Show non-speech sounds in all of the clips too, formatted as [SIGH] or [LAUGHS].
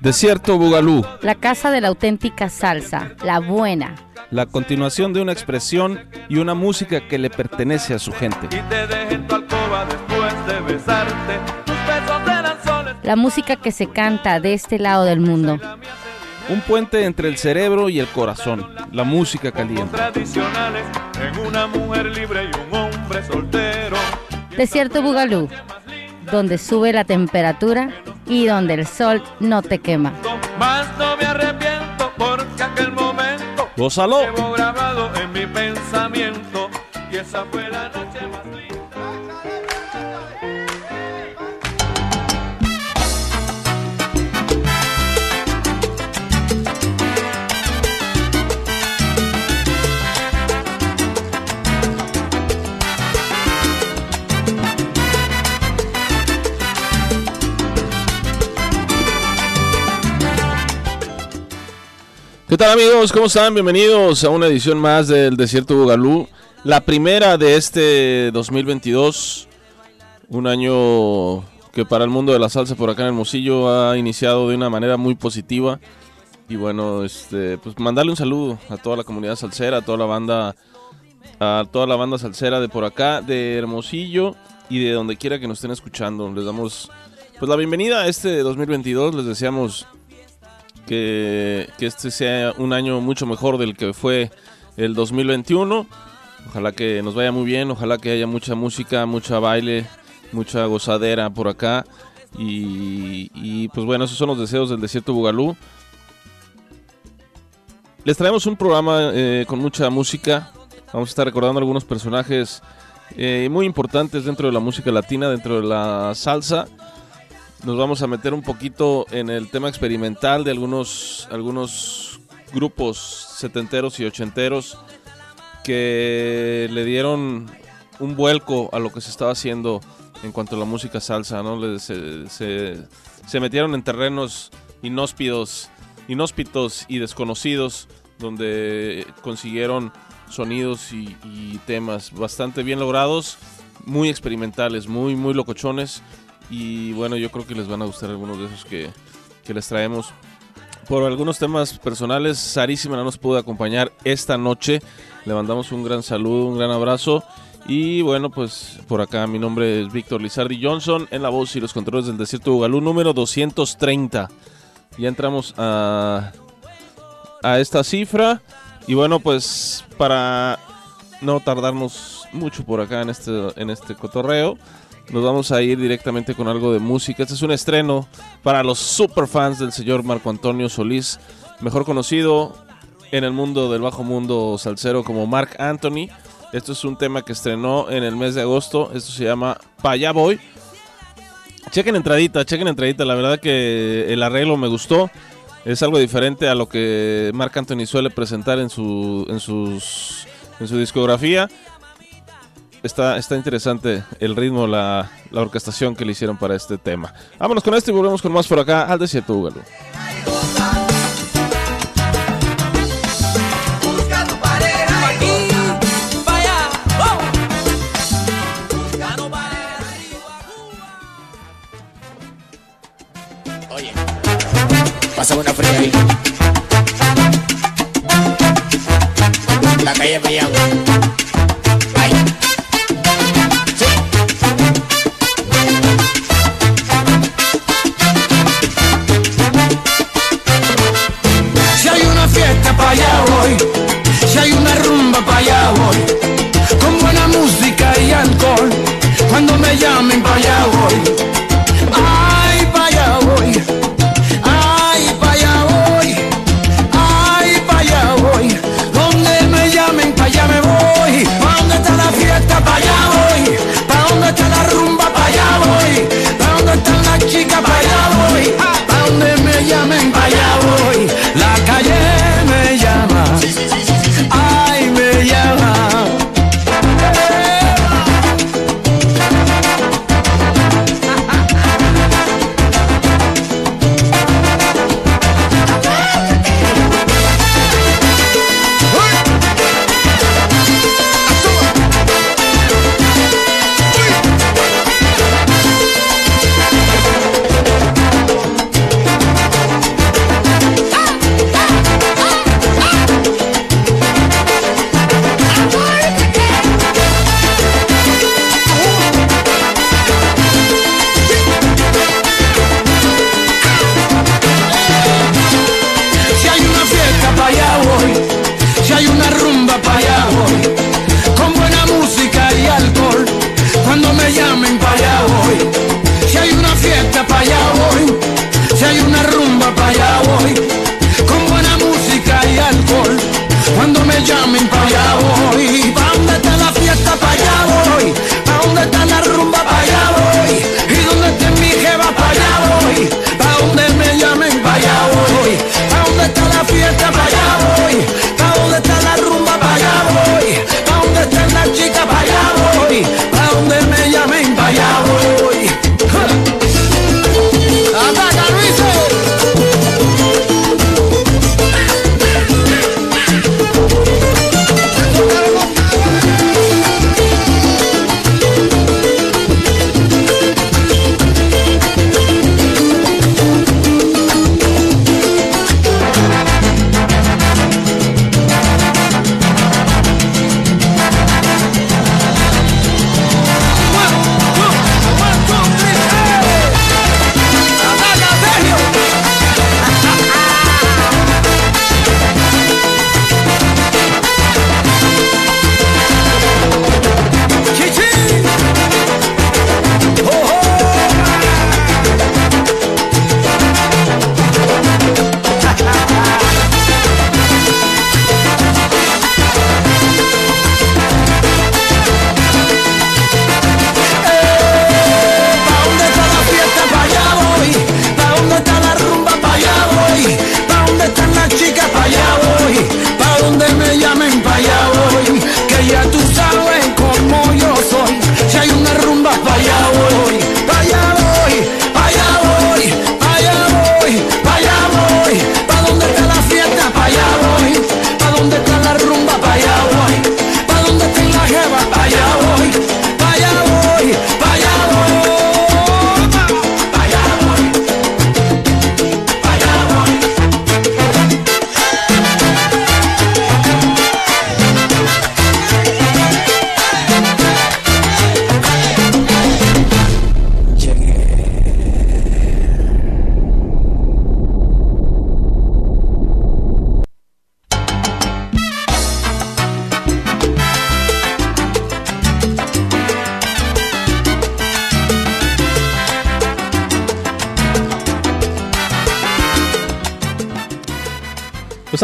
Desierto Bugalú, La casa de la auténtica salsa, la buena. la continuación de una expresión y una música que le pertenece a su gente. y te dejé en tu alcoba después de besarte. Tus besos eran soles. La música que se canta de este lado del mundo. Un puente entre el cerebro y el corazón, la música caliente. tradicionales en una mujer libre y un hombre soltero. Desierto Bugalú, donde sube la temperatura y donde el sol no te quema. Más no me arrepiento porque aquel momento ¡Gózalo! llevo grabado en mi pensamiento y esa fue la noche más ¿Qué tal amigos? ¿Cómo están? Bienvenidos a una edición más del Desierto Bugalú. La primera de este 2022. Un año que para el mundo de la salsa por acá en Hermosillo ha iniciado de una manera muy positiva. Y bueno, este, pues mandarle un saludo a toda la comunidad salsera, a toda la banda, a toda la banda salsera de por acá, de Hermosillo y de donde quiera que nos estén escuchando. Les damos pues la bienvenida a este 2022. Les deseamos que, este sea un año mucho mejor del que fue el 2021. Ojalá que nos vaya muy bien, ojalá que haya mucha música, mucha baile, mucha gozadera por acá. Y, y, pues bueno, esos son los deseos del desierto Bugalú. Les traemos un programa eh, con mucha música. Vamos a estar recordando algunos personajes eh, muy importantes dentro de la música latina, dentro de la salsa nos vamos a meter un poquito en el tema experimental de algunos, algunos grupos setenteros y ochenteros que le dieron un vuelco a lo que se estaba haciendo en cuanto a la música salsa, ¿no? Se- se metieron en terrenos inhóspidos, inhóspitos y desconocidos, donde consiguieron sonidos y, y temas bastante bien logrados, muy experimentales, muy, muy locochones. Y bueno, yo creo que les van a gustar algunos de esos que, que les traemos. Por algunos temas personales, Sarísima no nos pudo acompañar esta noche. Le mandamos un gran saludo, un gran abrazo. Y bueno, pues por acá mi nombre es Víctor Lizardi Johnson en la voz y los controles del Desierto de Bugalú número 230. Ya entramos a, a esta cifra. Y bueno, pues para no tardarnos mucho por acá en este, en este cotorreo, nos vamos a ir directamente con algo de música. Este es un estreno para los superfans del señor Marco Antonio Solís, mejor conocido en el mundo del bajo mundo salsero como Mark Anthony. Esto es un tema que estrenó en el mes de agosto. Esto se llama Pa' allá voy. Chequen entradita, chequen entradita. La verdad que el arreglo me gustó. Es algo diferente a lo que Mark Anthony suele presentar en su, en sus, en su discografía. Está, está interesante el ritmo, la, la orquestación que le hicieron para este tema. Vámonos con esto y volvemos con más por acá al desierto Búgalo. Busca tu pareja aquí, pa' allá, oh. Pasa una fría ahí. La calle Mayagüe. Ay.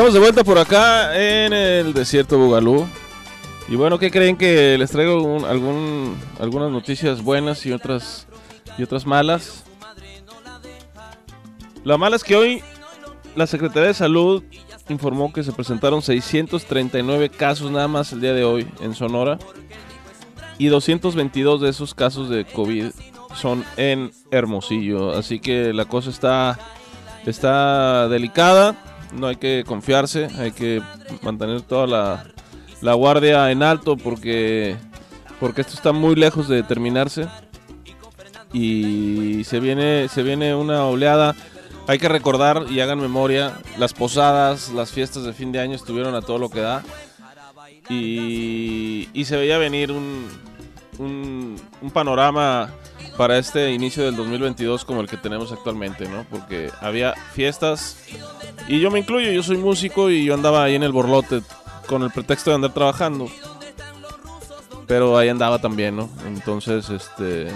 Estamos de vuelta por acá en el desierto Bugalú. Y bueno, ¿qué creen que les traigo un- algún, algunas noticias buenas y otras y otras malas? La mala es que hoy la Secretaría de Salud informó que se presentaron 639 casos nada más el día de hoy en Sonora y 222 de esos casos de COVID son en Hermosillo, así que la cosa está está delicada, no hay que confiarse, hay que mantener toda la, la guardia en alto porque porque esto está muy lejos de terminarse y se viene se viene una oleada hay que recordar y hagan memoria, las posadas, las fiestas de fin de año estuvieron a todo lo que da. Y, y se veía venir un, un, un panorama para este inicio del 2022 como el que tenemos actualmente, ¿no? Porque había fiestas, y yo me incluyo, yo soy músico y yo andaba ahí en el borlote con el pretexto de andar trabajando. Pero ahí andaba también, ¿no? Entonces, este...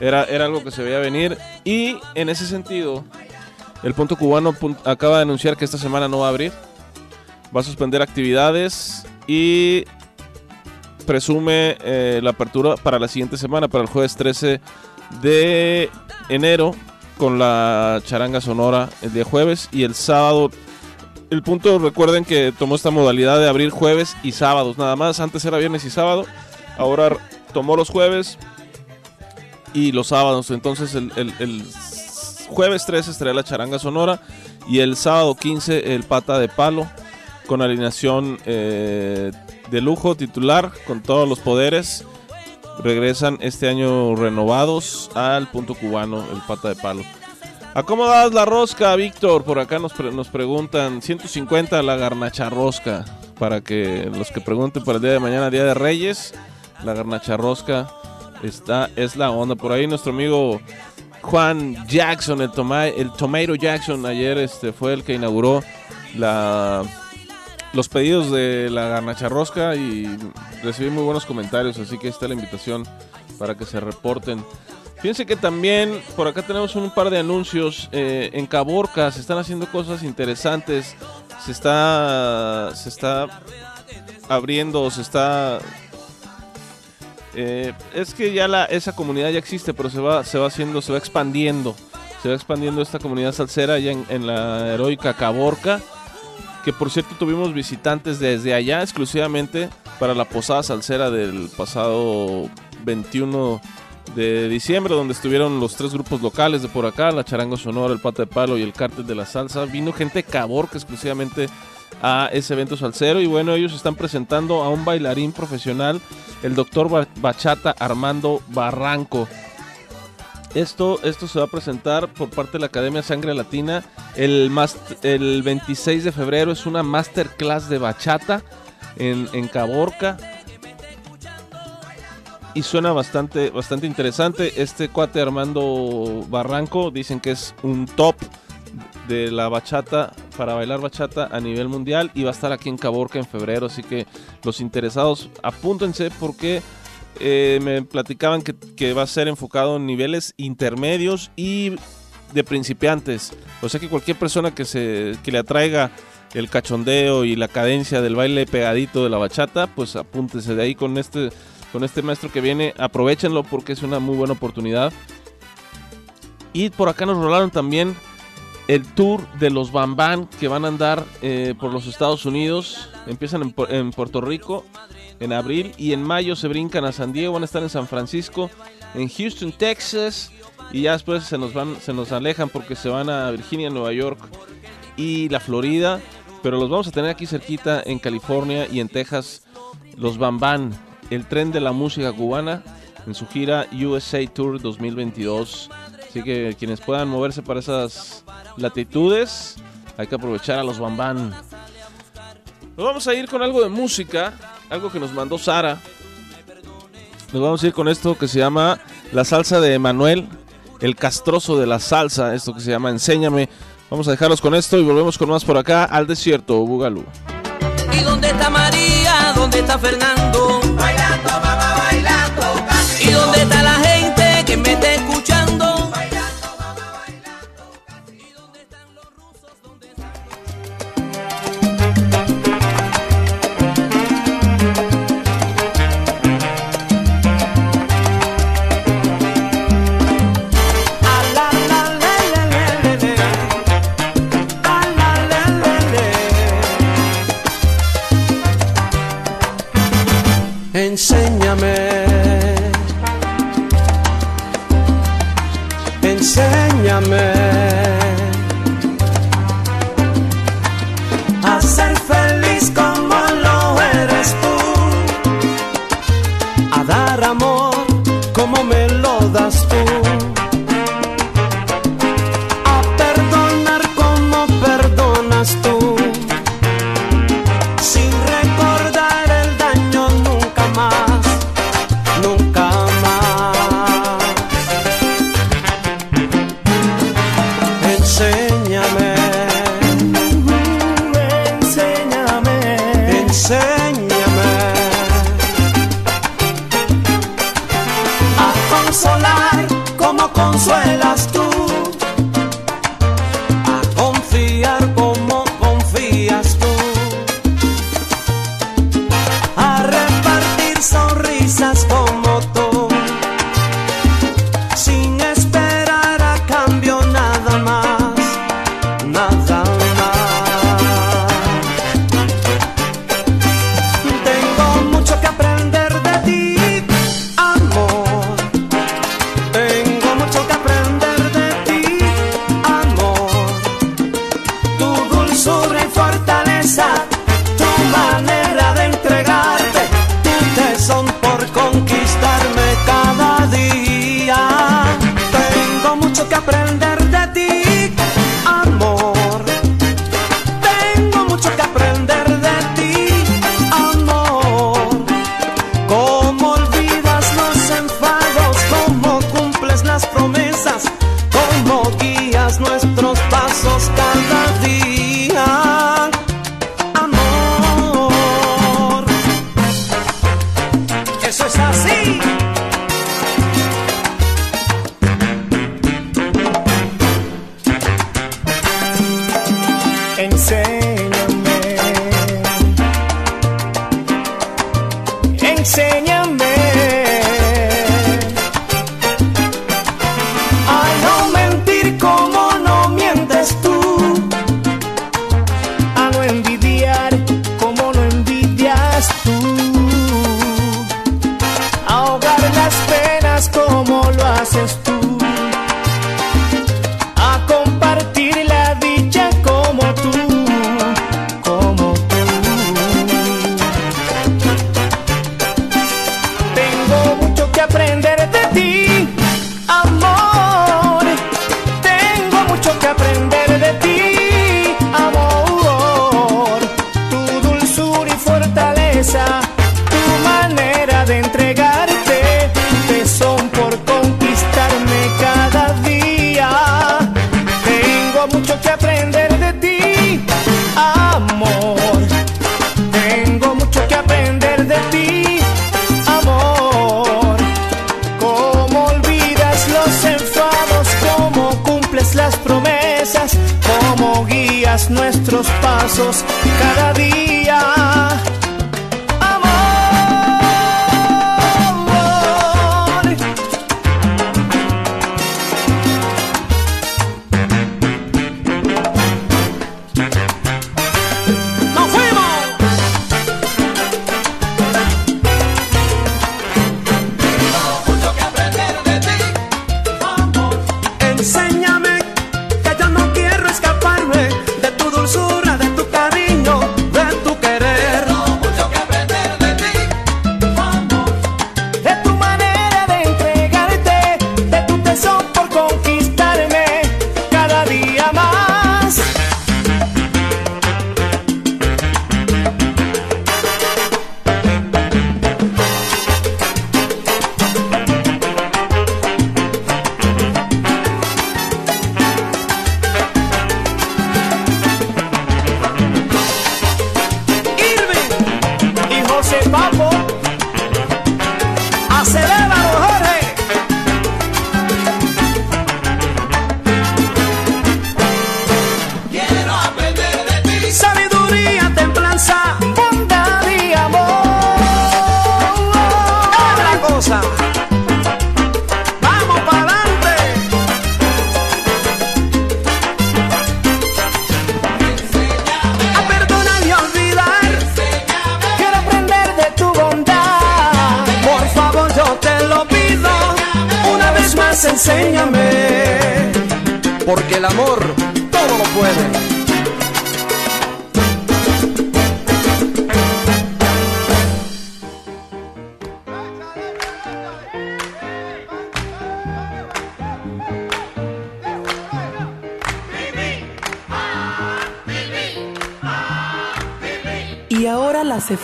Era, era algo que se veía venir. Y en ese sentido, el punto cubano acaba de anunciar que esta semana no va a abrir. Va a suspender actividades y presume eh, la apertura para la siguiente semana, para el jueves 13 de enero, con la charanga sonora el jueves y el sábado. El punto, recuerden que tomó esta modalidad de abrir jueves y sábados nada más. Antes era viernes y sábado, ahora tomó los jueves y los sábados. Entonces el, el- el jueves 13 estará la charanga sonora y el sábado 15 el pata de palo con alineación eh, de lujo titular con todos los poderes. Regresan este año renovados al punto cubano, el pata de palo. ¿A cómo das la rosca, Víctor? Por acá nos, nos preguntan 150 la garnacha rosca. Para que los que pregunten para el día de mañana, Día de Reyes, la garnacha rosca está, es la onda. Por ahí nuestro amigo Juan Jackson, el, toma- el Tomato Jackson, ayer este, fue el que inauguró la, los pedidos de la garnacha rosca y recibí muy buenos comentarios, así que está la invitación para que se reporten. Fíjense que también por acá tenemos un par de anuncios. eh, en Caborca se están haciendo cosas interesantes. Se está, se está abriendo, se está eh, es que ya la, esa comunidad ya existe, pero se va, se va haciendo, se va expandiendo. Se va expandiendo esta comunidad salsera ya en la heroica Caborca. Que por cierto tuvimos visitantes desde allá exclusivamente para la posada salsera del pasado 21 de diciembre, donde estuvieron los tres grupos locales de por acá, la Charango Sonora, el Pata de Palo y el Cártel de la Salsa. Vino gente Caborca exclusivamente a ese evento salsero y bueno, ellos están presentando a un bailarín profesional, el doctor Ba- Bachata Armando Barranco. Esto, esto se va a presentar por parte de la Academia Sangre Latina el, el 26 de febrero. Es una masterclass de bachata en, en Caborca. Y suena bastante, bastante interesante. Este cuate Armando Barranco dicen que es un top de la bachata para bailar bachata a nivel mundial y va a estar aquí en Caborca en febrero. Así que los interesados apúntense porque eh, me platicaban que, va a ser enfocado en niveles intermedios y de principiantes. O sea que cualquier persona que, se, que le atraiga el cachondeo y la cadencia del baile pegadito de la bachata, pues apúntese de ahí con este, con este maestro que viene. Aprovechenlo porque es una muy buena oportunidad. Y por acá nos rolaron también el tour de los Bambán que van a andar eh, por los Estados Unidos. Empiezan en Puerto Rico en abril y en mayo se brincan a San Diego, van a estar en San Francisco, en Houston, Texas y ya después se nos van, se nos alejan porque se van a Virginia, Nueva York y la Florida, pero los vamos a tener aquí cerquita en California y en Texas, los Bambán, el tren de la música cubana en su gira USA Tour 2022. Así que quienes puedan moverse para esas latitudes, hay que aprovechar a los Bambán. Nos vamos a ir con algo de música, algo que nos mandó Sara. Nos vamos a ir con esto que se llama La salsa de Emanuel, el castroso de la salsa, esto que se llama Enséñame. Vamos a dejarlos con esto y volvemos con más por acá al desierto, Bugalú. ¿Y dónde está María? ¿Dónde está Fernando? Bailando, mamá, bailando, ¿Y dónde está la gente que me está escuchando?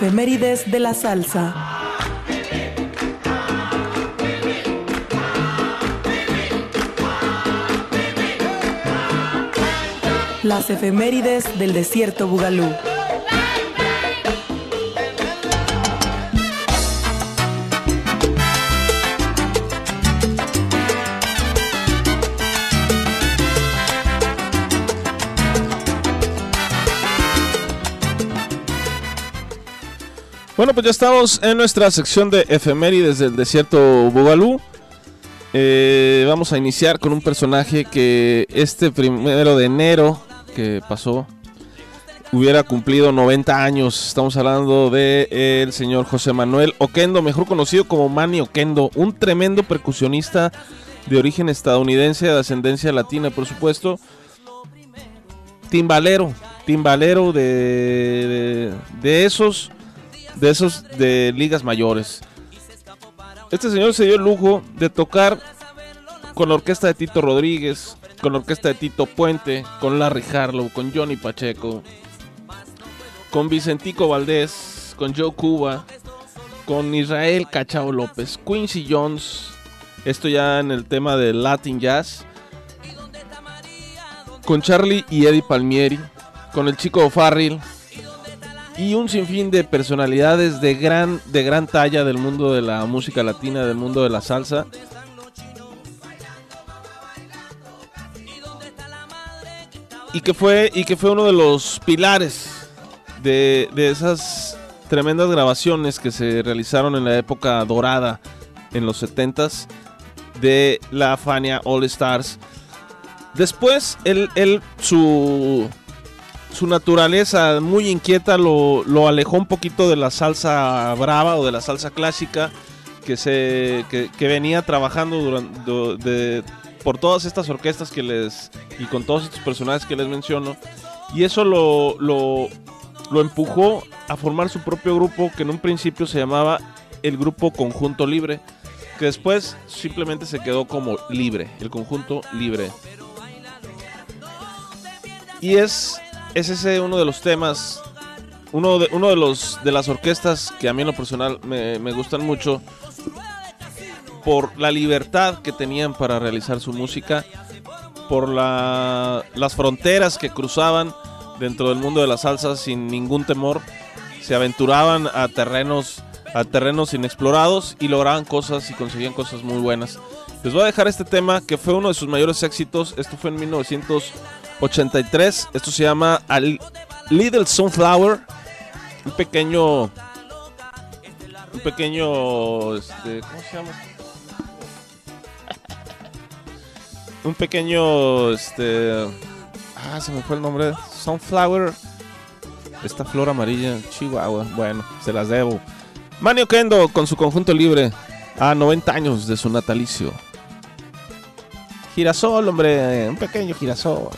efemérides de la salsa. Las efemérides del desierto Bugalú. Bueno, pues ya estamos en nuestra sección de efemérides del desierto Bugalú. Eh, vamos a iniciar con un personaje que este primero de enero que pasó hubiera cumplido 90 años. Estamos hablando de señor José Manuel Oquendo, mejor conocido como Manny Oquendo, un tremendo percusionista de origen estadounidense, de ascendencia latina, por supuesto. Timbalero, timbalero de, de esos de esos de ligas mayores. Este señor se dio el lujo de tocar con la orquesta de Tito Rodríguez, con la orquesta de Tito Puente, con Larry Harlow, con Johnny Pacheco, con Vicentico Valdés, con Joe Cuba, con Israel Cachao López, Quincy Jones, esto ya en el tema del Latin Jazz, con Charlie y Eddie Palmieri, con el chico Farrell y un sinfín de personalidades de gran, de gran talla del mundo de la música latina, del mundo de la salsa. Y que fue, y que fue uno de los pilares de, de esas tremendas grabaciones que se realizaron en la época dorada, en los 70s, de la Fania All Stars. Después, él, él su, su naturaleza muy inquieta lo, alejó un poquito de la salsa brava o de la salsa clásica que, se, que, venía trabajando durante, por todas estas orquestas que les y con todos estos personajes que les menciono. Y eso lo, lo, lo empujó a formar su propio grupo que en un principio se llamaba el Grupo Conjunto Libre, que después simplemente se quedó como Libre, el Conjunto Libre. Y es, es ese uno de los temas, uno de, uno de los de las orquestas que a mí en lo personal me, me gustan mucho por la libertad que tenían para realizar su música, por la, las fronteras que cruzaban dentro del mundo de la salsa sin ningún temor, se aventuraban a terrenos a terrenos inexplorados y lograban cosas y conseguían cosas muy buenas. Les voy a dejar este tema que fue uno de sus mayores éxitos. Esto fue en 1983. Esto se llama Little Sunflower. Un pequeño. Un pequeño. Este, ¿Cómo se llama? [LAUGHS] Un pequeño. Este. Ah, se me fue el nombre. Sunflower. Esta flor amarilla. Chihuahua. Bueno, se las debo. Manio Kendo con su conjunto libre. A 90 años de su natalicio. Girasol, hombre. Un pequeño girasol.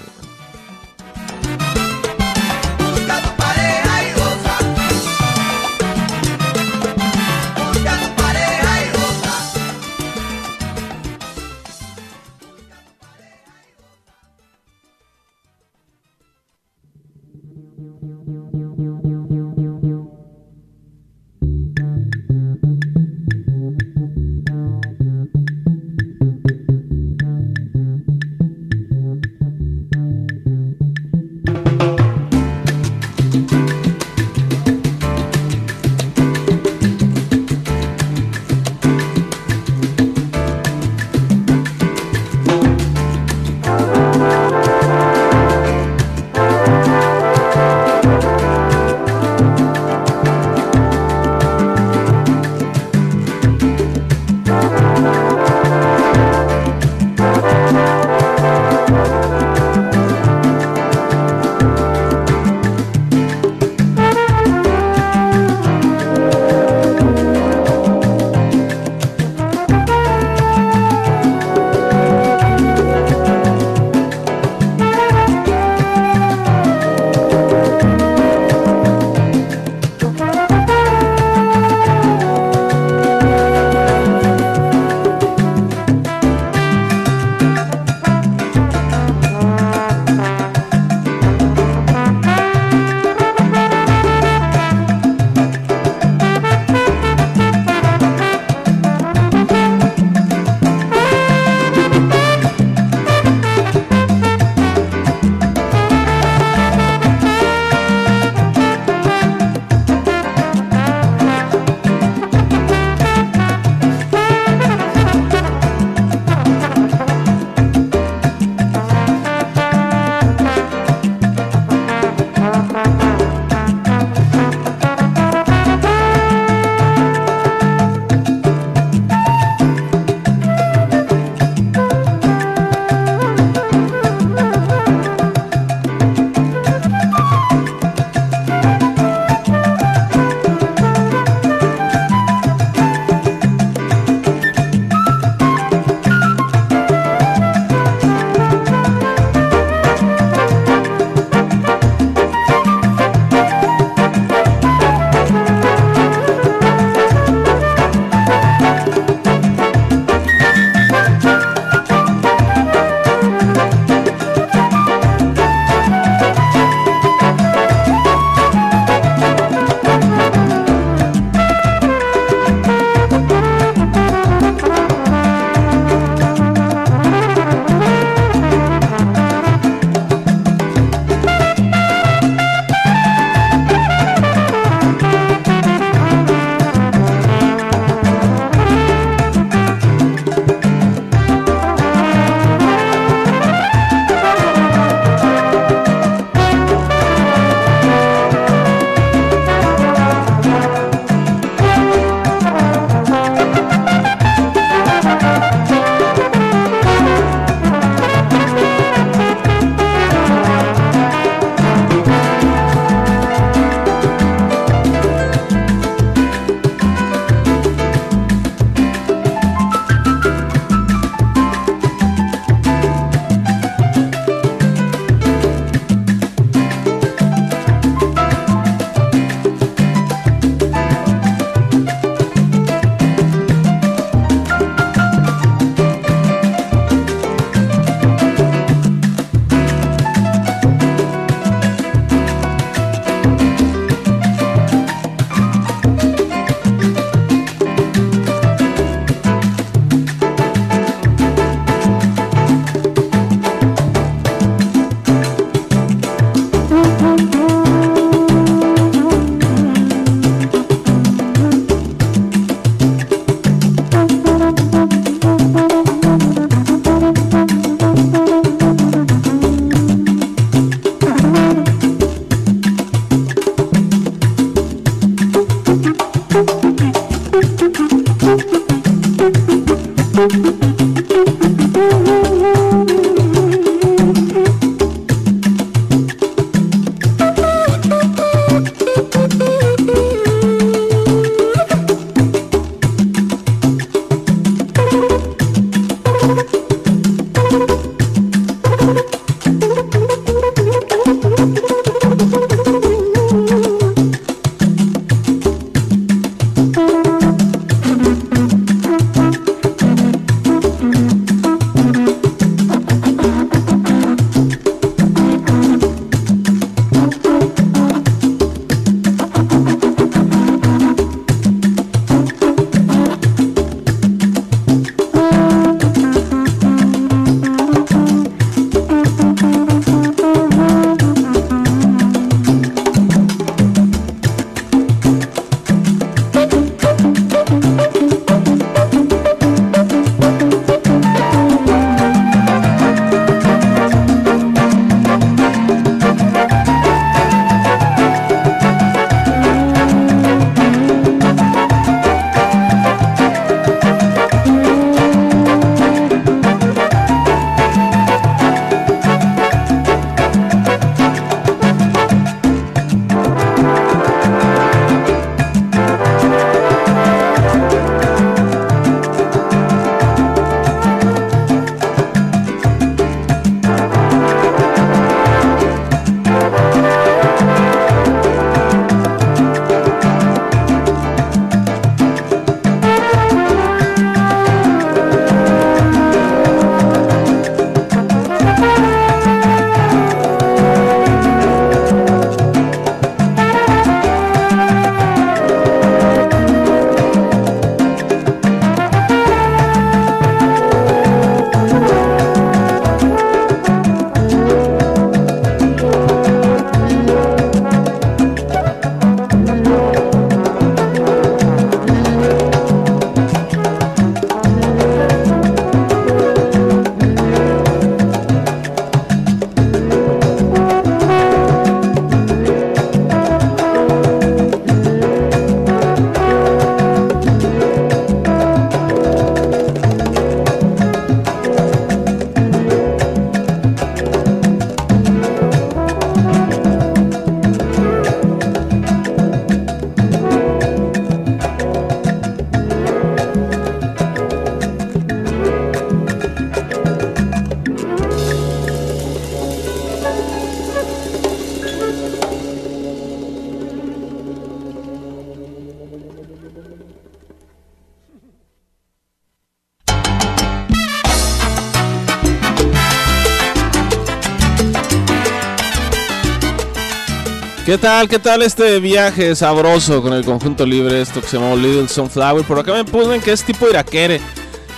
¿Qué tal? ¿Qué tal este viaje sabroso con el conjunto libre? Esto que se llama Little Sunflower. Por acá me ponen que es tipo iraquere.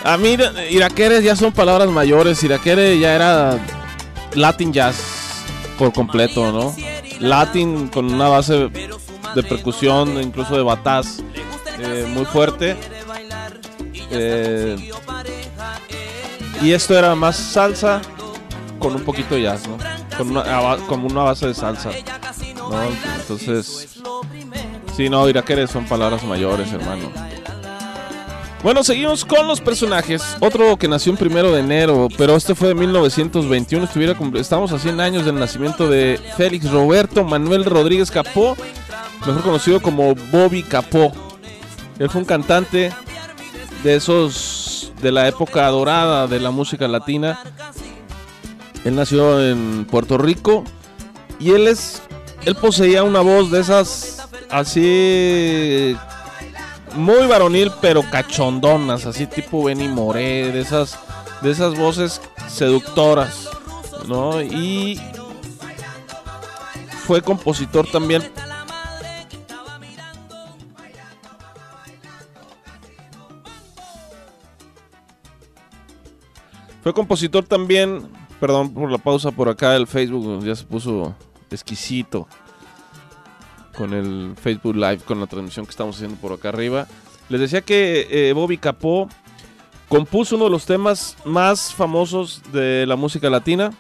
A mí, iraquere ya son palabras mayores. Iraquere ya era Latin jazz por completo, ¿no? Latin con una base de percusión, incluso de bataz, eh, muy fuerte. Eh, y esto era más salsa con un poquito de jazz, ¿no? Con como una base de salsa, Entonces, sí, no, iraqueres son palabras mayores, hermano. Bueno, seguimos con los personajes. Otro que nació en primero de enero, pero este fue de 1921. Estuviera estamos a 100 años del nacimiento de Félix Roberto Manuel Rodríguez Capó, mejor conocido como Bobby Capó. Él fue un cantante de esos de la época dorada de la música latina. Él nació en Puerto Rico y él es él poseía una voz de esas así muy varonil pero cachondonas, así tipo Benny Moré, de esas de esas voces seductoras, ¿no? Y fue compositor también Fue compositor también, perdón por la pausa por acá, el Facebook ya se puso exquisito con el Facebook Live, con la transmisión que estamos haciendo por acá arriba. Les decía que eh, Bobby Capó compuso uno de los temas más famosos de la música latina.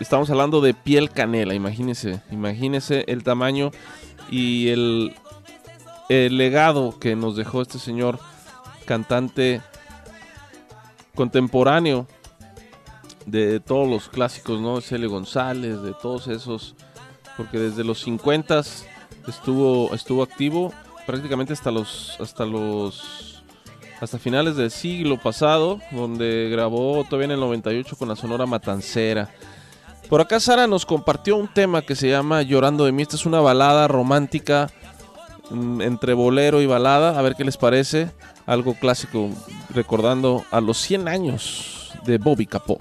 Estamos hablando de Piel Canela, imagínense, imagínense el tamaño y el, el legado que nos dejó este señor cantante contemporáneo de todos los clásicos, ¿no? Cele González, de todos esos, porque desde los 50 estuvo estuvo activo prácticamente hasta los hasta los hasta finales del siglo pasado, donde grabó todavía en el 98 con la Sonora Matancera. Por acá Sara nos compartió un tema que se llama Llorando de mí. Esta es una balada romántica mm, entre bolero y balada. A ver qué les parece. Algo clásico, recordando a los 100 años de Bobby Capó.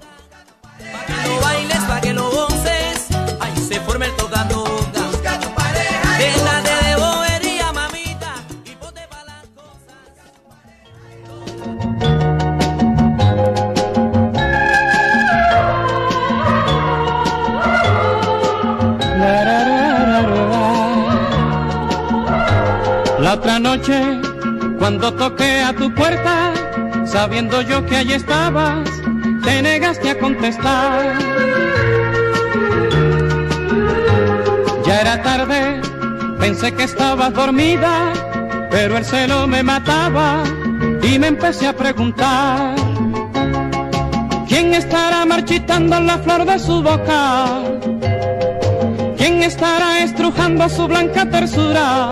Noche, cuando toqué a tu puerta, sabiendo yo que allí estabas, te negaste a contestar. Ya era tarde, pensé que estabas dormida, pero el celo me mataba y me empecé a preguntar. ¿Quién estará marchitando la flor de su boca? ¿Quién estará estrujando su blanca tersura?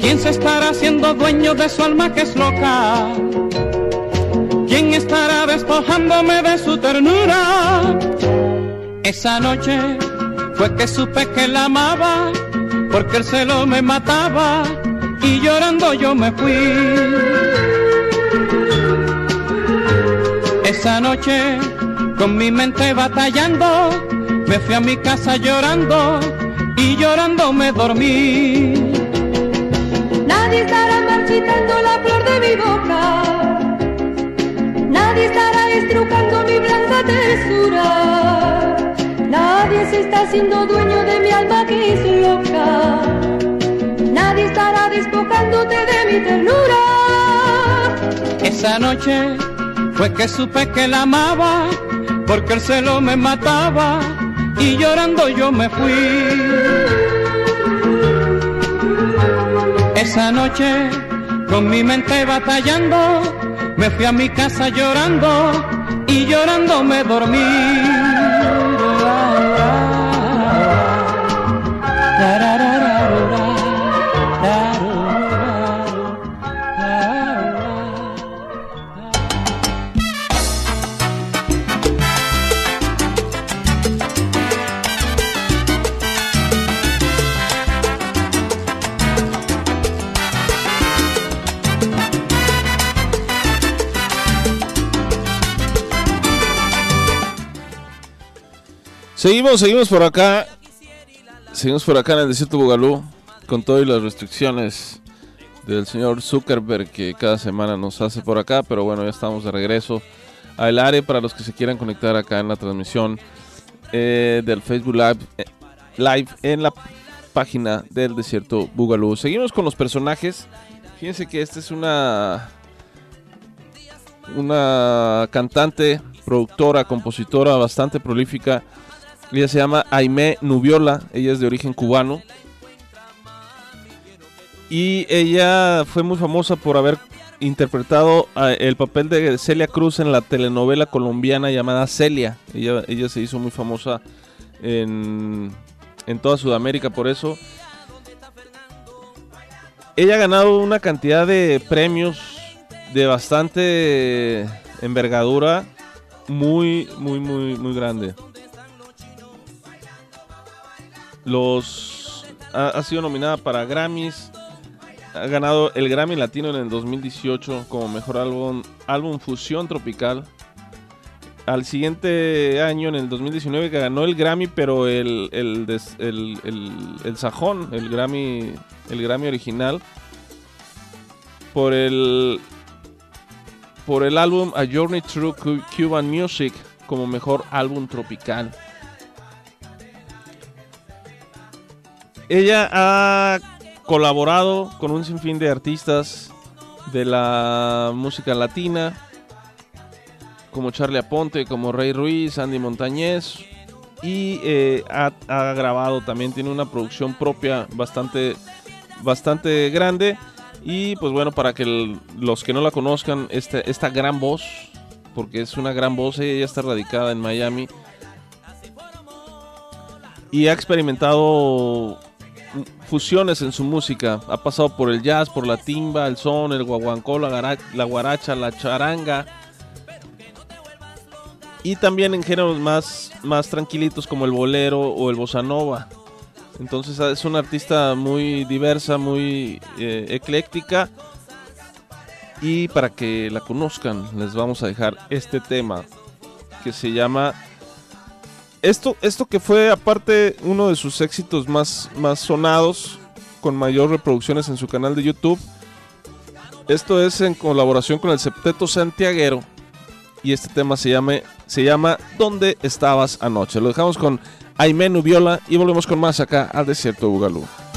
¿Quién se estará haciendo dueño de su alma que es loca? ¿Quién estará despojándome de su ternura? Esa noche fue que supe que la amaba, porque el celo me mataba y llorando yo me fui. Esa noche, con mi mente batallando, me fui a mi casa llorando y llorando me dormí. Nadie estará marchitando la flor de mi boca. Nadie estará mi tersura. Nadie se está haciendo dueño de mi alma que es loca. Nadie estará despojándote de mi ternura. Esa noche fue que supe que la amaba, porque el celo me mataba y llorando yo me fui. Esa noche, con mi mente batallando, me fui a mi casa llorando y llorando me dormí. Seguimos, seguimos por acá. Seguimos por acá en el desierto Bugalú con todas las restricciones del señor Zuckerberg que cada semana nos hace por acá, pero bueno, ya estamos de regreso al área para los que se quieran conectar acá en la transmisión eh, del Facebook Live, eh, Live en la página del desierto Bugalú. Seguimos con los personajes. Fíjense que esta es una una cantante, productora, compositora bastante prolífica. Ella se llama Aimé Nubiola, ella es de origen cubano. Y ella fue muy famosa por haber interpretado a- el papel de Celia Cruz en la telenovela colombiana llamada Celia. Ella, ella se hizo muy famosa en, en toda Sudamérica por eso. Ella ha ganado una cantidad de premios de bastante envergadura, muy, muy, muy, muy grande. Los ha, sido nominada para Grammys, ha ganado el Grammy Latino en el 2018 como mejor álbum, álbum fusión tropical. Al siguiente año, en el 2019, que ganó el Grammy, pero el, el, el, el- sajón, el Grammy, el Grammy original, por el, por el álbum A Journey Through Cu- Cuban Music como mejor álbum tropical. Ella ha colaborado con un sinfín de artistas de la música latina, como Charlie Aponte, como Rey Ruiz, Andy Montañez, y eh, ha, grabado también, tiene una producción propia bastante, bastante grande. Y pues bueno, para que los que no la conozcan, esta, esta gran voz, porque es una gran voz, ella está radicada en Miami. Y ha experimentado fusiones en su música. Ha pasado por el jazz, por la timba, el son, el guaguancó, la, la guaracha, la charanga. Y también en géneros más, más tranquilitos como el bolero o el bossa nova. Entonces es una artista muy diversa, muy eh, ecléctica. Y para que la conozcan, les vamos a dejar este tema que se llama esto, esto que fue aparte uno de sus éxitos más, más sonados, con mayor reproducciones en su canal de YouTube. Esto es en colaboración con el Septeto Santiaguero. Y este tema se llama, se llama ¿Dónde estabas anoche? Lo dejamos con Aimé Nubiola y volvemos con más acá al desierto de Bugalú.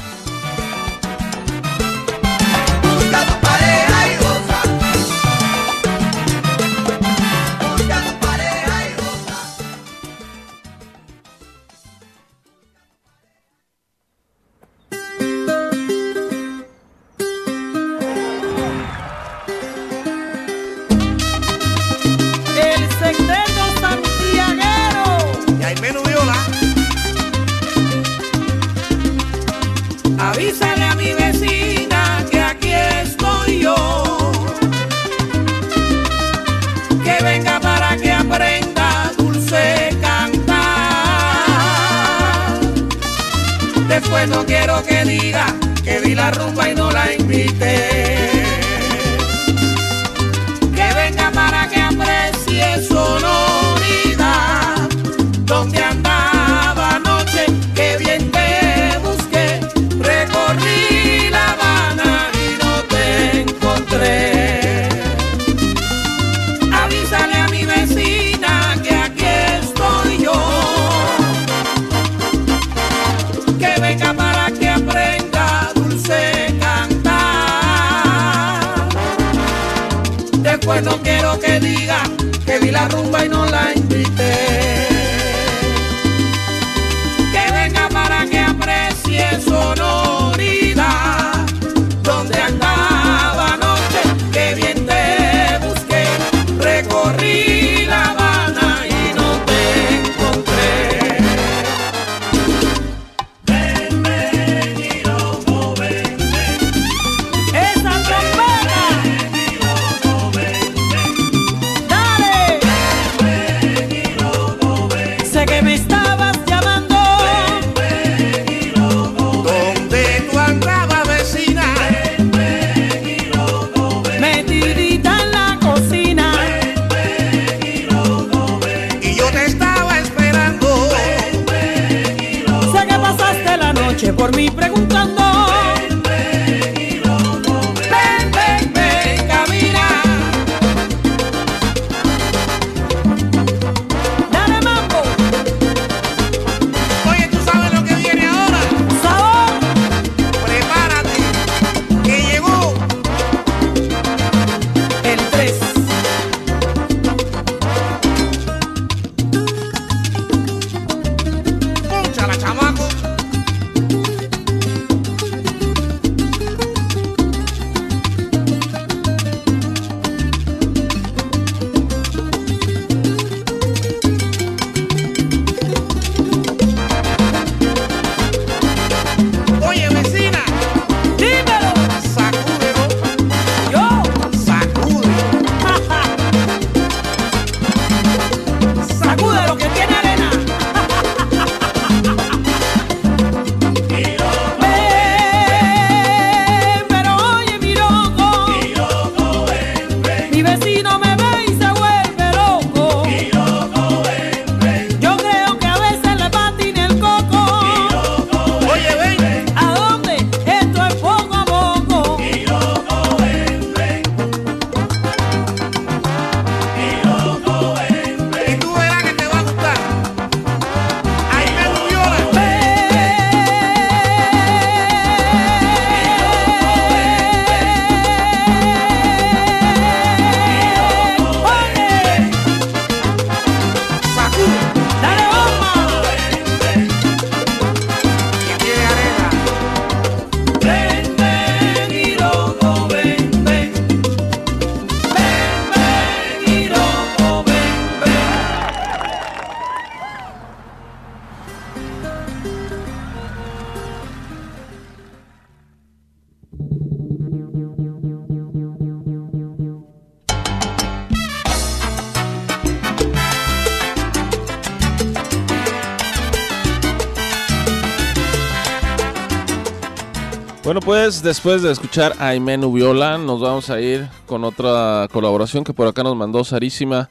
Después de escuchar a Aimé Nubiola, nos vamos a ir con otra colaboración que por acá nos mandó Sarísima.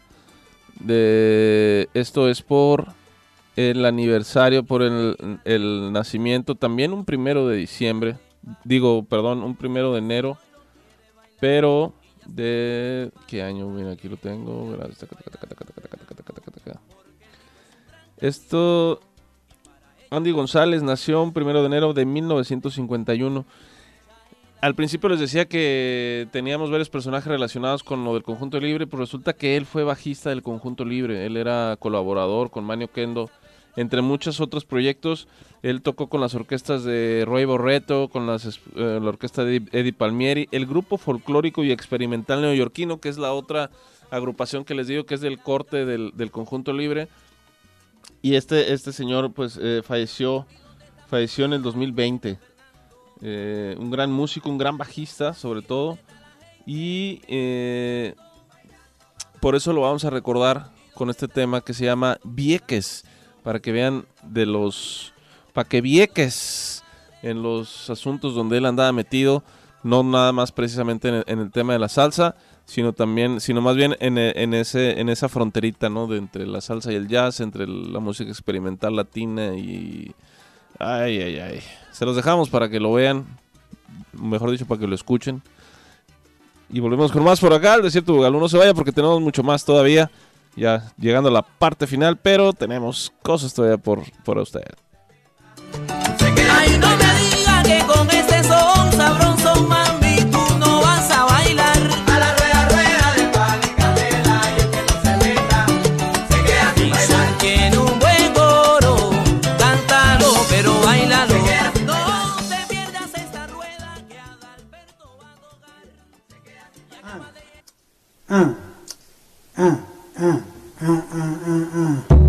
De esto es por el aniversario, por el, nacimiento, también un primero de diciembre, digo, perdón, un primero de enero, pero de qué año, mira, aquí lo tengo. Esto Andy González nació primero de enero de 1951. Al principio les decía que teníamos varios personajes relacionados con lo del Conjunto Libre, pero resulta que él fue bajista del Conjunto Libre. Él era colaborador con Manio Kendo, entre muchos otros proyectos. Él tocó con las orquestas de Roy Borreto, con las, eh, la orquesta de Eddie Palmieri, el grupo folclórico y experimental neoyorquino, que es la otra agrupación que les digo que es del corte del, del Conjunto Libre. Y este, este señor pues eh, falleció, falleció en el 2020. Eh, un gran músico, un gran bajista sobre todo. Y eh, por eso lo vamos a recordar con este tema que se llama Vieques. Para que vean de los... Para que Vieques en los asuntos donde él andaba metido. No nada más precisamente en el, tema de la salsa, sino también, sino más bien en, en ese, en esa fronterita, ¿no? De entre la salsa y el jazz, entre la música experimental latina y... Ay, ay, ay. Se los dejamos para que lo vean, mejor dicho, para que lo escuchen. Y volvemos con más por acá, el desierto Bugalú. No se vaya porque tenemos mucho más todavía, ya llegando a la parte final, pero tenemos cosas todavía por, por usted. Ah, ah, ah, ah, ah, ah, ah.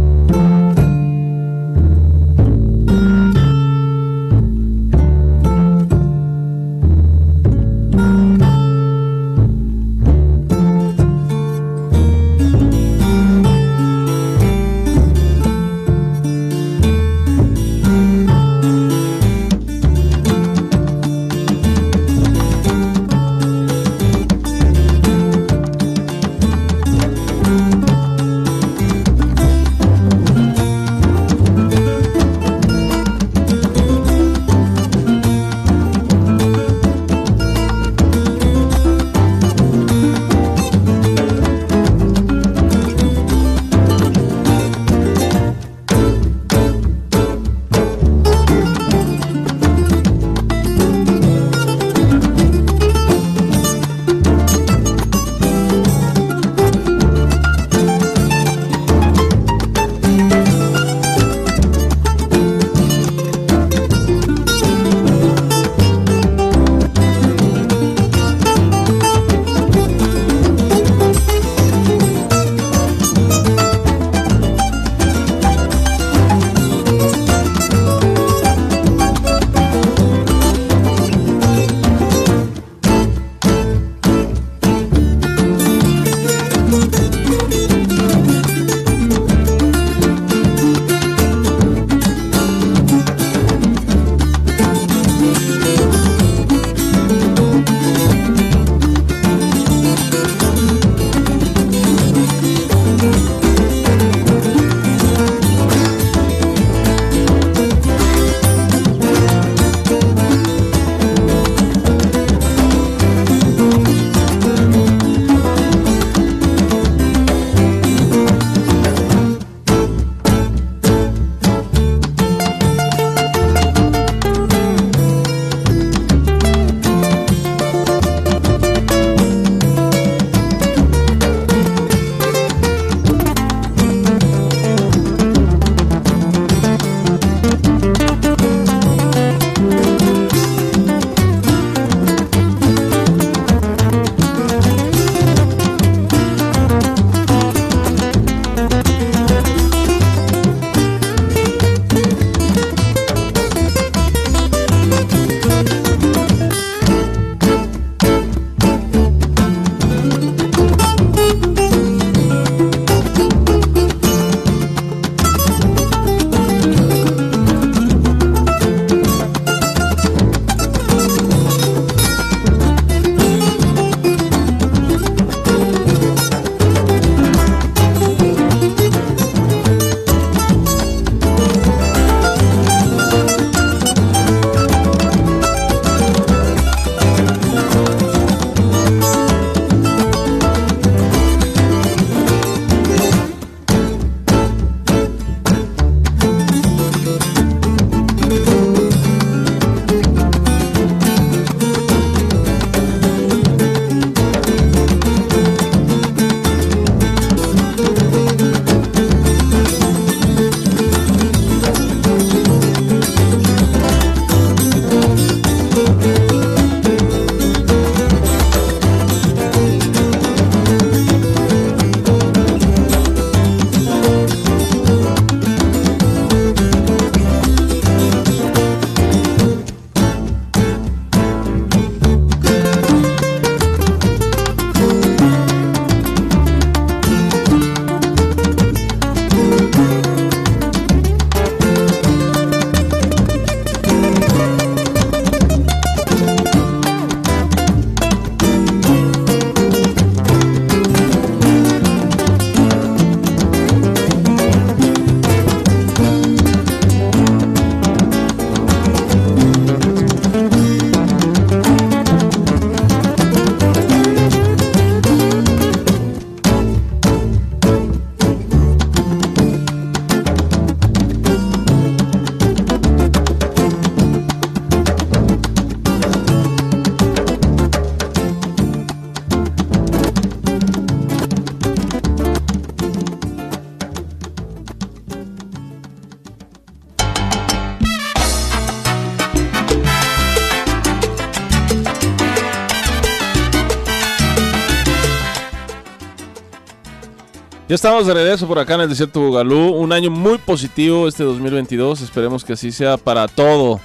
Ya estamos de regreso por acá en el desierto Bugalú. Un año muy positivo este 2022. Esperemos que así sea para todo.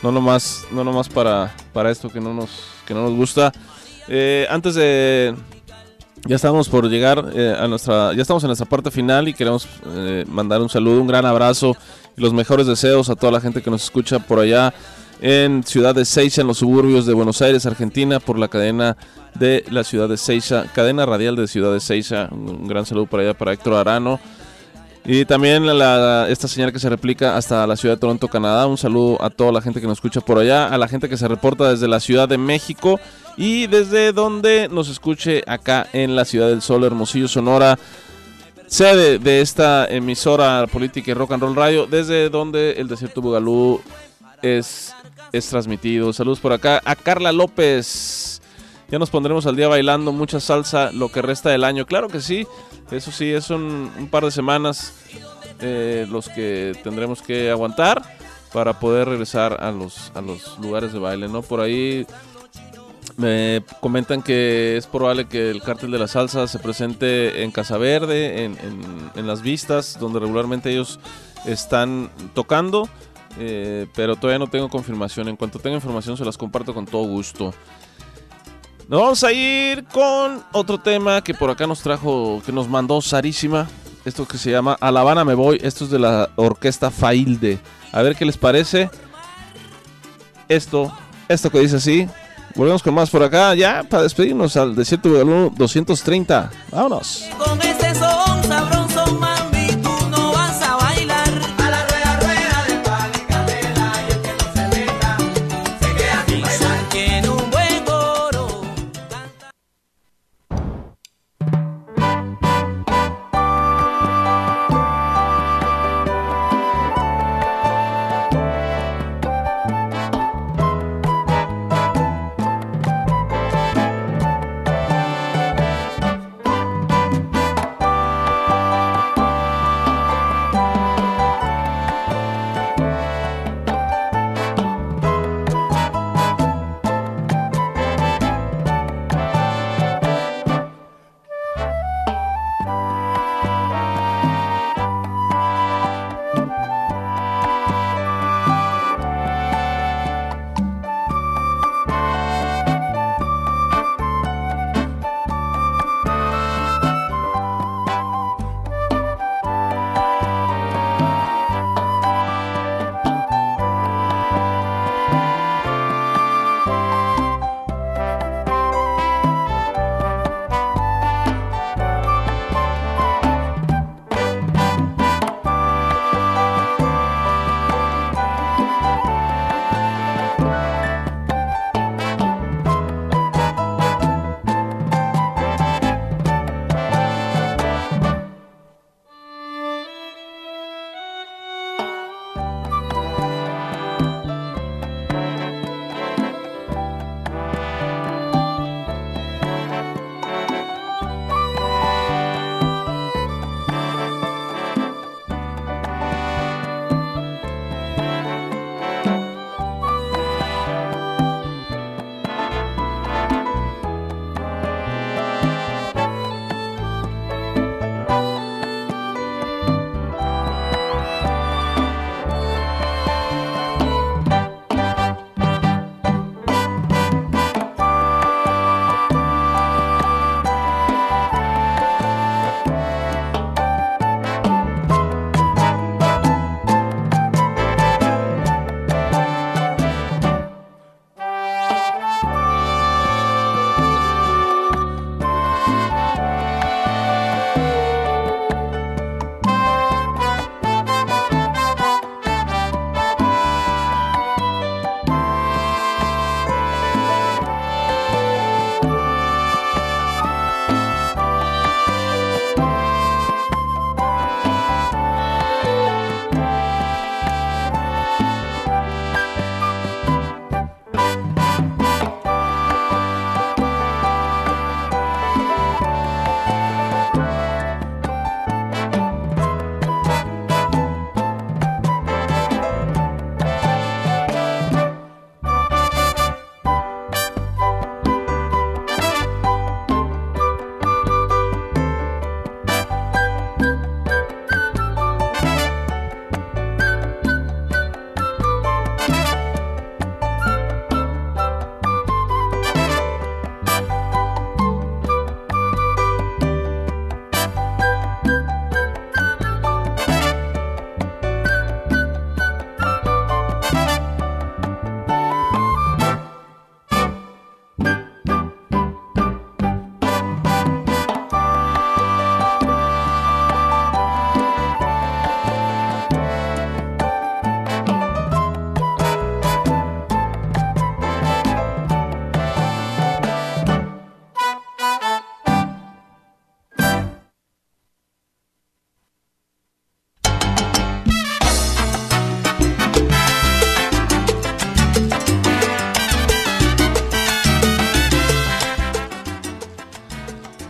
No nomás, no nomás para, para esto que no nos, que no nos gusta. Eh, antes de. Ya estamos por llegar eh, a nuestra. Ya estamos en nuestra parte final y queremos eh, mandar un saludo, un gran abrazo y los mejores deseos a toda la gente que nos escucha por allá en Ciudad de Seiza, en los suburbios de Buenos Aires, Argentina, por la cadena de la Ciudad de Seiza, cadena radial de Ciudad de Seiza. Un, gran saludo para allá para Héctor Arano. Y también esta señal que se replica hasta la ciudad de Toronto, Canadá. Un saludo a toda la gente que nos escucha por allá, a la gente que se reporta desde la Ciudad de México y desde donde nos escuche acá en la Ciudad del Sol, Hermosillo, Sonora, sede de esta emisora política y rock and roll radio, desde donde el desierto Bugalú es, es transmitido. Saludos por acá a Carla López. Ya nos pondremos al día bailando mucha salsa lo que resta del año. Claro que sí, eso sí, es un, par de semanas eh, los que tendremos que aguantar para poder regresar a los, a los lugares de baile, ¿no? Por ahí me comentan que es probable que el cártel de la salsa se presente en Casa Verde, en- en las vistas, donde regularmente ellos están tocando, eh, pero todavía no tengo confirmación. En cuanto tenga información se las comparto con todo gusto. Nos vamos a ir con otro tema que por acá nos trajo, que nos mandó Sarísima. Esto que se llama A La Habana Me Voy. Esto es de la orquesta Failde. A ver qué les parece. Esto, esto que dice así. Volvemos con más por acá, ya para despedirnos al Desierto Bugalú 230. Vámonos.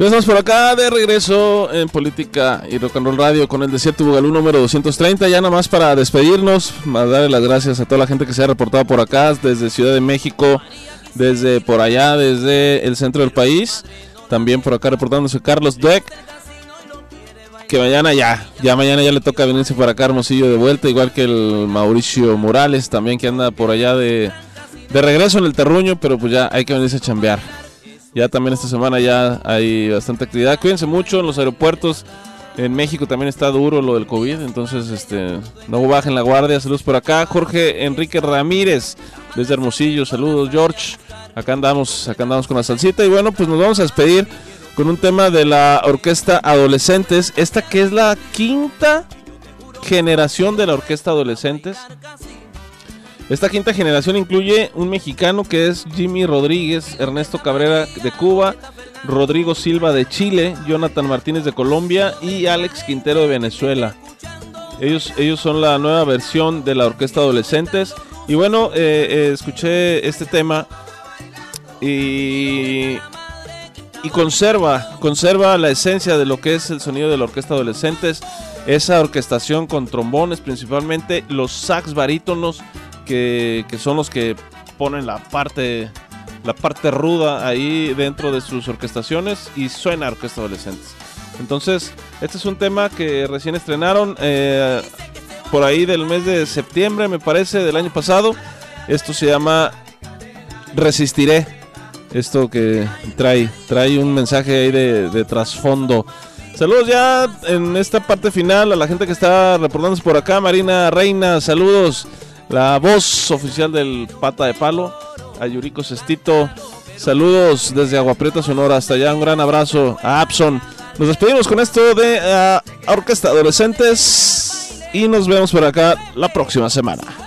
Ya estamos por acá de regreso en Política y Radio con el Desierto Bugalú número 230. Ya nada más para despedirnos, a darle las gracias a toda la gente que se ha reportado por acá, desde Ciudad de México, desde por allá, desde el centro del país. También por acá reportándose Carlos Deck. Que mañana ya, ya mañana ya le toca venirse para acá Hermosillo de vuelta, igual que el Mauricio Morales también que anda por allá de, de regreso en el terruño, pero pues ya hay que venirse a chambear. Ya también esta semana ya hay bastante actividad. Cuídense mucho en los aeropuertos. En México también está duro lo del COVID, entonces este no bajen la guardia. Saludos por acá. Jorge Enrique Ramírez desde Hermosillo. Saludos George. Acá andamos, acá andamos con la salsita y bueno, pues nos vamos a despedir con un tema de la orquesta Adolescentes, esta que es la quinta generación de la orquesta Adolescentes. Esta quinta generación incluye un mexicano que es Jimmy Rodríguez, Ernesto Cabrera de Cuba, Rodrigo Silva de Chile, Jonathan Martínez de Colombia y Alex Quintero de Venezuela. Ellos, ellos son la nueva versión de la orquesta Adolescentes. Y bueno, eh, eh, escuché este tema y, y conserva, conserva la esencia de lo que es el sonido de la orquesta Adolescentes. Esa orquestación con trombones principalmente, los sax barítonos que, que son los que ponen la parte la parte ruda ahí dentro de sus orquestaciones y suena a orquesta adolescentes. Entonces, este es un tema que recién estrenaron eh, por ahí del mes de septiembre, me parece, del año pasado. Esto se llama Resistiré. Esto que trae, trae un mensaje ahí de, de trasfondo. Saludos ya en esta parte final a la gente que está reportándose por acá. Marina Reina, saludos. La voz oficial del Pata de Palo a Yuriko Sestito. Saludos desde Agua Prieta, Sonora. Hasta allá, un gran abrazo a Abson. Nos despedimos con esto de uh, Orquesta Adolescentes y nos vemos por acá la próxima semana.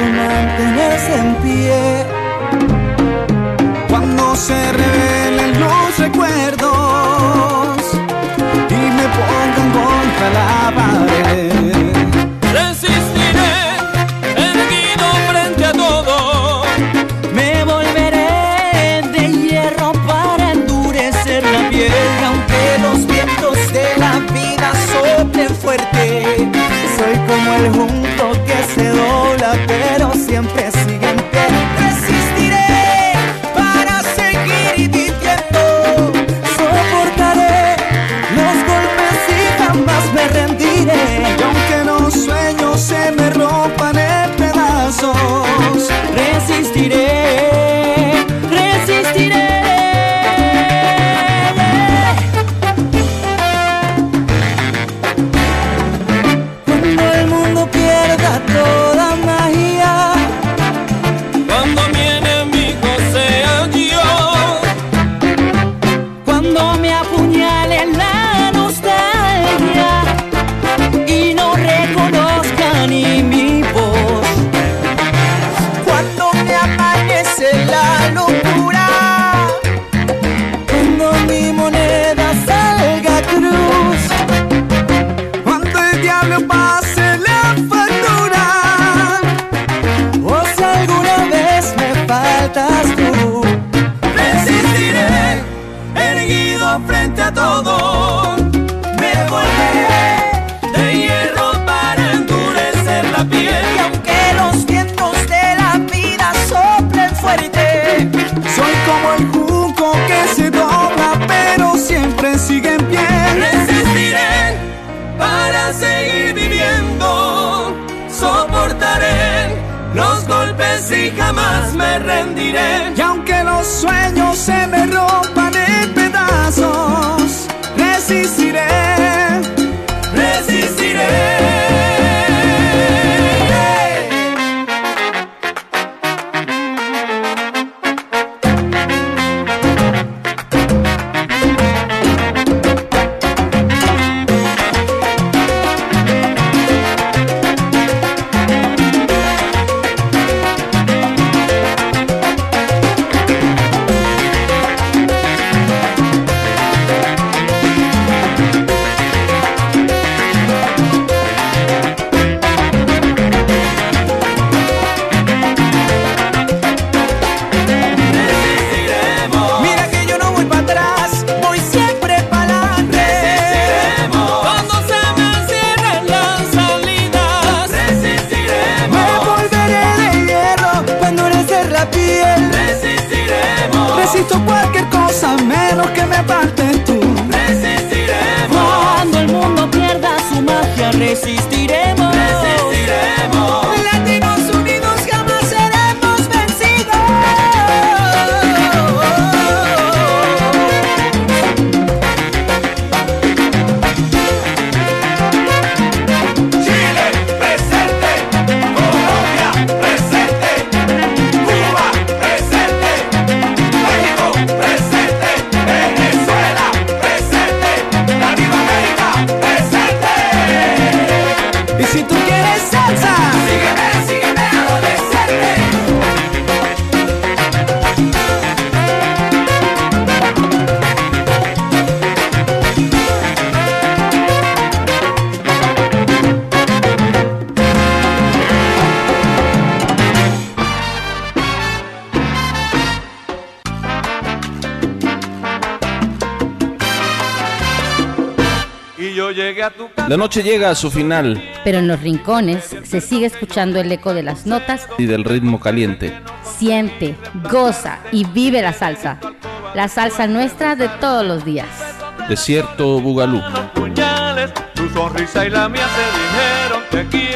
Mantenerse en pie, noche llega a su final Pero en los rincones se sigue escuchando el eco de las notas. y del ritmo caliente. Siente, goza y vive la salsa. La salsa nuestra de todos los días. Desierto Bugalú. puñales, tu sonrisa y la mía se dijeron.